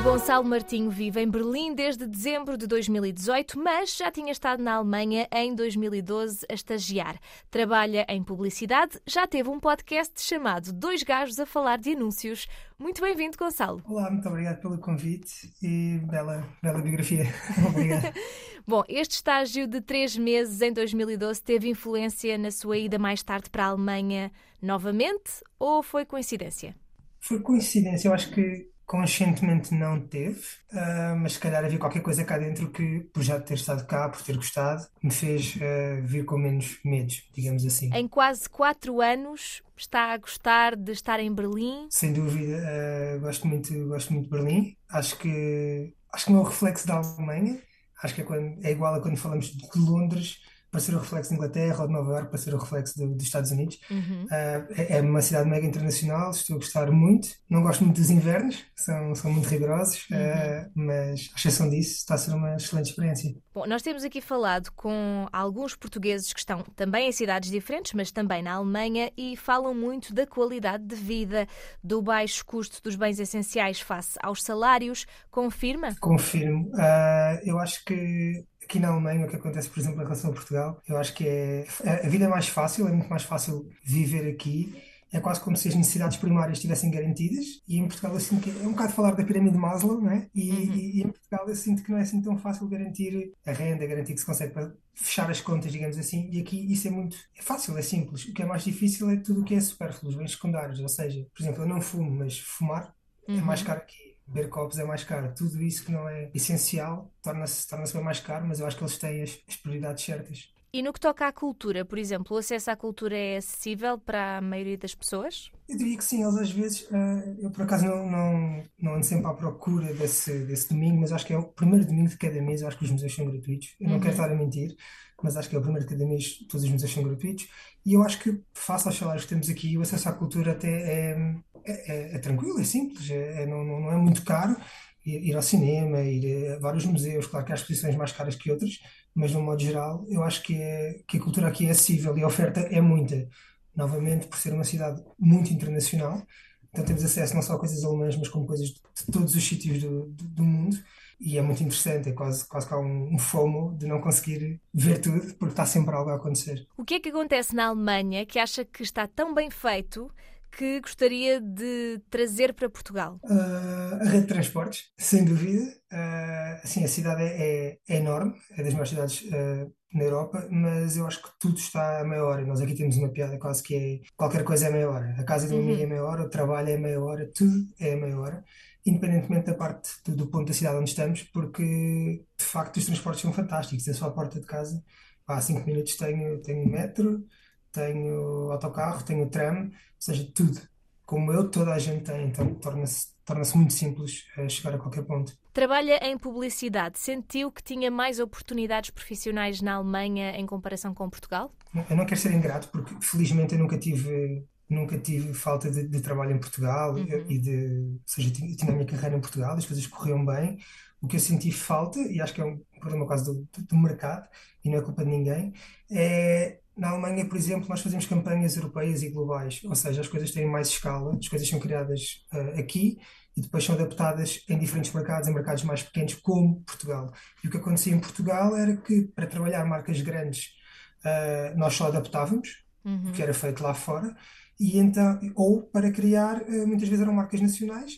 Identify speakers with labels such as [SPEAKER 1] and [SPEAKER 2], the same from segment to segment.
[SPEAKER 1] O Gonçalo Martinho vive em Berlim desde dezembro de 2018, mas já tinha estado na Alemanha em 2012 a estagiar. Trabalha em publicidade, já teve um podcast chamado Dois Gajos a Falar de Anúncios. Muito bem-vindo, Gonçalo.
[SPEAKER 2] Olá, muito obrigado pelo convite e bela, bela biografia. Obrigado.
[SPEAKER 1] Bom, este estágio de três meses em 2012 teve influência na sua ida mais tarde para a Alemanha novamente ou foi coincidência?
[SPEAKER 2] Foi coincidência, eu acho que conscientemente não teve, ah, mas se calhar havia qualquer coisa cá dentro que, por já ter estado cá, por ter gostado, me fez ah, vir com menos medos, digamos assim.
[SPEAKER 1] Em quase quatro anos, está a gostar de estar em Berlim?
[SPEAKER 2] Sem dúvida, ah, gosto muito, gosto muito de Berlim. Acho que, acho que não é o reflexo da Alemanha. Acho que é, quando- é igual a quando falamos de Londres para ser o reflexo da Inglaterra ou de Nova Iorque para ser o reflexo do- dos Estados Unidos.
[SPEAKER 1] Uhum.
[SPEAKER 2] Ah, é é uma cidade mega internacional, estou a gostar muito. Não gosto muito dos invernos, são, são muito rigorosos, ah, mas à exceção disso, está a ser uma excelente experiência.
[SPEAKER 1] Bom, nós temos aqui falado com alguns portugueses que estão também em cidades diferentes, mas também na Alemanha, e falam muito da qualidade de vida, do baixo custo dos bens essenciais face aos salários. Confirma?
[SPEAKER 2] Confirmo. Ah, eu acho que aqui na Alemanha, o que acontece, por exemplo, em relação a Portugal, eu acho que é, a vida é mais fácil, é muito mais fácil viver aqui. É quase como se as necessidades primárias estivessem garantidas, e em Portugal eu sinto que é um bocado falar da pirâmide de Maslow, não é? E, e- e em Portugal eu sinto que não é assim tão fácil garantir a renda, garantir que se consegue fechar as contas, digamos assim, e aqui isso é muito, é fácil, é simples. O que é mais difícil é tudo o que é supérfluo, os bens secundários, ou seja, por exemplo, eu não fumo, mas fumar é mais caro aqui. Beber copos é mais caro. Tudo isso que não é essencial torna-se torna-se bem mais caro, mas eu acho que eles têm as, as prioridades certas.
[SPEAKER 1] E no que toca à cultura, por exemplo, o acesso à cultura é acessível para a maioria das pessoas?
[SPEAKER 2] Eu diria que sim, eles às vezes, ah, eu por acaso não, não, não ando sempre à procura desse, desse domingo, mas acho que é o primeiro domingo de cada mês, eu acho que os museus são gratuitos. Eu não quero estar a mentir, mas acho que é o primeiro de cada mês, todos os museus são gratuitos. E eu acho que, face aos salários que temos aqui, o acesso à cultura até é, é, é- é tranquilo, é simples, é, é- não, não é muito caro. Ir ao cinema, ir a vários museus, claro que há exposições mais caras que outras, mas de um modo geral, eu acho que, é, que a cultura aqui é acessível e a oferta é muita. Novamente, por ser uma cidade muito internacional, então temos acesso não só a coisas alemãs, mas como coisas de todos os sítios do, do, do mundo. E é muito interessante, é quase, quase que há um, um FOMO de não conseguir ver tudo, porque está sempre algo a acontecer.
[SPEAKER 1] O que é que acontece na Alemanha que acha que está tão bem feito que gostaria de trazer para Portugal?
[SPEAKER 2] Ah, a rede de transportes, sem dúvida. Ah, assim, a cidade é, é- enorme, é das maiores cidades ah, na Europa, mas eu acho que tudo está a meia hora. Nós aqui temos uma piada quase que é qualquer coisa é meia hora. A casa do meu amigo é meia hora, o trabalho é meia hora, tudo é meia hora, independentemente da parte do, do ponto da cidade onde estamos, porque de facto os transportes são fantásticos. É só à porta de casa, há cinco minutos tenho, tenho metro, tenho autocarro, tenho tram, ou seja, tudo como eu, toda a gente tem, então torna-se torna-se muito simples eh, chegar a qualquer ponto.
[SPEAKER 1] Trabalha em publicidade. Sentiu que tinha mais oportunidades profissionais na Alemanha em comparação com Portugal?
[SPEAKER 2] Eu não quero ser ingrato, porque felizmente eu nunca tive, nunca tive falta de, de trabalho em Portugal eh, e de, ou seja, eu tinha a minha carreira em Portugal, as coisas corriam bem. O que eu senti falta, e acho que é um problema quase do, do- do mercado, e não é culpa de ninguém, é na Alemanha, por exemplo, nós fazemos campanhas europeias e globais, ou seja, as coisas têm mais escala, as coisas são criadas eh, aqui e depois são adaptadas em diferentes mercados, em mercados mais pequenos, como Portugal. E o que acontecia em Portugal era que para trabalhar marcas grandes Uh, nós só adaptávamos o que era feito lá fora, e então, ou para criar, uh, muitas vezes eram marcas nacionais,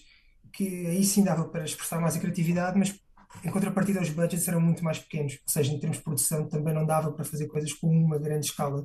[SPEAKER 2] que aí sim dava para expressar mais a criatividade, mas em contrapartida os budgets eram muito mais pequenos, ou seja, em termos de produção também não dava para fazer coisas com uma grande escala.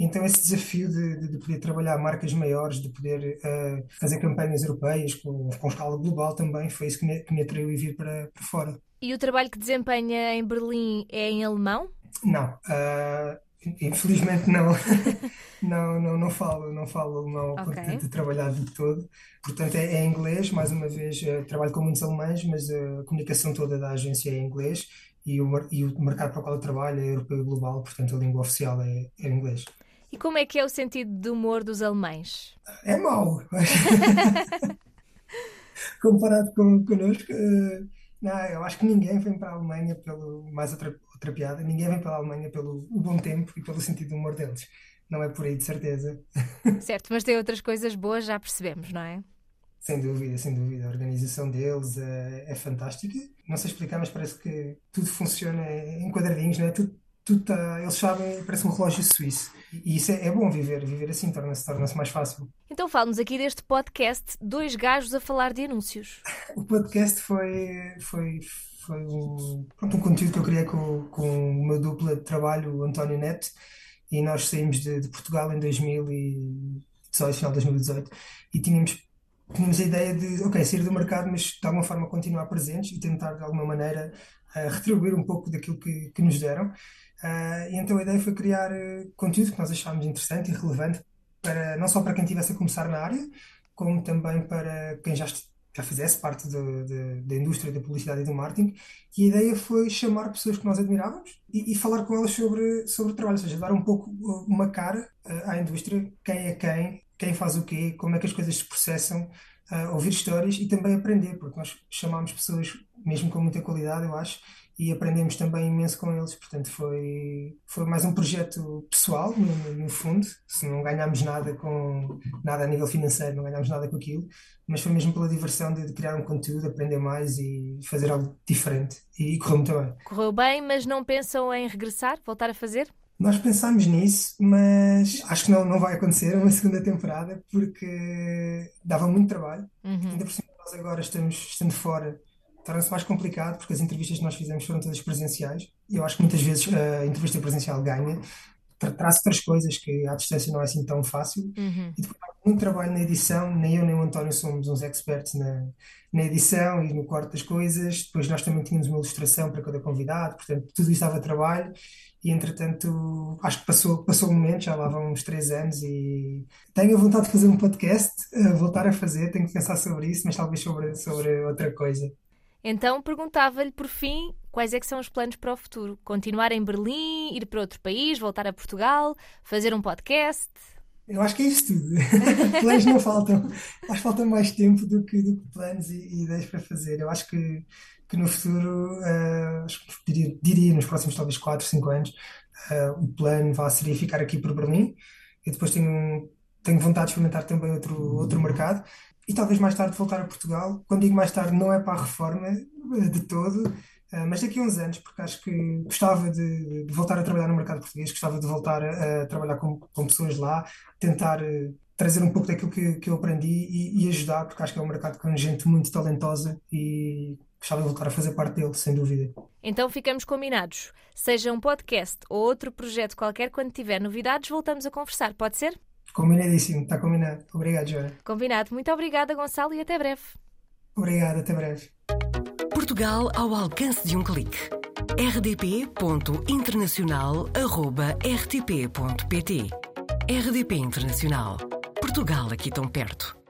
[SPEAKER 2] Então esse desafio de, de- de poder trabalhar marcas maiores, de poder uh, fazer campanhas europeias com, com escala global também, foi isso que me, que me atraiu a vir para, para fora.
[SPEAKER 1] E o trabalho que desempenha em Berlim é em alemão?
[SPEAKER 2] Não, ah, infelizmente não. Não, não, não falo, não falo alemão
[SPEAKER 1] Ok.
[SPEAKER 2] porque de trabalhar de todo. Portanto, é, é inglês, mais uma vez, eh, trabalho com muitos alemães, mas a comunicação toda da agência é em inglês e o, e o mercado para o qual eu trabalho é europeu e global, portanto, a língua oficial é, é inglês.
[SPEAKER 1] E como é que é o sentido de humor dos alemães?
[SPEAKER 2] É mau, comparado com connosco, eh, Não, eu acho que ninguém vem para a Alemanha pelo. Mais outra, outra piada, ninguém vem para a Alemanha pelo o bom tempo e pelo sentido do humor deles. Não é por aí, de certeza.
[SPEAKER 1] Certo, mas tem outras coisas boas, já percebemos, não é?
[SPEAKER 2] Sem dúvida, sem dúvida. A organização deles é, é fantástica. Não sei explicar, mas parece que tudo funciona em quadradinhos, não é? Tudo, tudo tá, eles sabem, parece um relógio suíço. E isso é, é bom viver, viver assim torna-se torna mais fácil.
[SPEAKER 1] Então fala-nos aqui deste podcast Dois Gajos a Falar de Anúncios.
[SPEAKER 2] O podcast foi, foi, foi um, pronto, um conteúdo que eu criei com, com meu dupla de trabalho, o António Neto, e nós saímos de, de Portugal em 2018, final de 2018, e tínhamos tínhamos a ideia de, ok, sair do mercado, mas de alguma forma continuar presentes e tentar de alguma maneira uh, retribuir um pouco daquilo que, que nos deram. Uh, e então a ideia foi criar uh, conteúdo que nós achámos interessante e relevante, para, não só para quem estivesse a começar na área, como também para quem já, já fizesse parte de, da indústria da publicidade e do marketing. E a ideia foi chamar pessoas que nós admirávamos e, e falar com elas sobre, sobre o trabalho, ou seja, dar um pouco uma cara à indústria, quem é quem, quem faz o quê, como é que as coisas se processam, uh, ouvir histórias e também aprender, porque nós chamámos pessoas mesmo com muita qualidade, eu acho, e aprendemos também imenso com eles. Portanto, foi, foi mais um projeto pessoal, no, no fundo. Se não ganhámos nada com nada a nível financeiro, não ganhámos nada com aquilo, mas foi mesmo pela diversão de, de criar um conteúdo, aprender mais e fazer algo diferente. E, correu muito bem.
[SPEAKER 1] Correu bem, mas não pensam em regressar, voltar a fazer?
[SPEAKER 2] Nós pensámos nisso, mas acho que não, não vai acontecer uma segunda temporada porque dava muito trabalho.
[SPEAKER 1] Uhum.
[SPEAKER 2] Ainda por cima, nós agora estamos estando fora, torna-se mais complicado porque as entrevistas que nós fizemos foram todas presenciais. E eu acho que muitas vezes a entrevista presencial ganha, traz outras coisas que à distância não é assim tão fácil.
[SPEAKER 1] Uhum.
[SPEAKER 2] E depois há muito trabalho na edição, nem eu nem o António somos uns experts na, na edição e no corte das coisas. Depois nós também tínhamos uma ilustração para cada convidado, portanto tudo isso dava trabalho e entretanto acho que passou, passou o momento, já lá vão uns três anos e tenho a vontade de fazer um podcast, voltar a fazer, tenho que pensar sobre isso, mas talvez sobre, sobre outra coisa.
[SPEAKER 1] Então perguntava-lhe por fim quais é que são os planos para o futuro? Continuar em Berlim, ir para outro país, voltar a Portugal, fazer um podcast?
[SPEAKER 2] Eu acho que é isso tudo. planos não faltam. Acho que falta mais tempo do que, do que planos e, e ideias para fazer. Eu acho que que no futuro, uh, diria, diria, nos próximos talvez 4, 5 anos, uh, o plano seria ficar aqui por Berlim. Eu depois tenho, tenho vontade de experimentar também outro, outro mercado e talvez mais tarde voltar a Portugal. Quando digo mais tarde, não é para a reforma uh, de todo, uh, mas daqui a uns anos, porque acho que gostava de, de, voltar a trabalhar no mercado português, gostava de voltar a, a trabalhar com, com pessoas lá, tentar uh, trazer um pouco daquilo que, que eu aprendi e, e, ajudar, porque acho que é um mercado com gente muito talentosa e gostava de voltar a fazer parte dele, sem dúvida.
[SPEAKER 1] Então ficamos combinados. Seja um podcast ou outro projeto qualquer, quando tiver novidades, voltamos a conversar, pode ser?
[SPEAKER 2] Combinadíssimo, está combinado. Obrigado, Joana.
[SPEAKER 1] Combinado. Muito obrigada, Gonçalo, e até breve.
[SPEAKER 2] Obrigado, até breve.
[SPEAKER 3] Portugal ao alcance de um clique. rdp.internacional.rtp.pt RDP Internacional. Portugal aqui tão perto.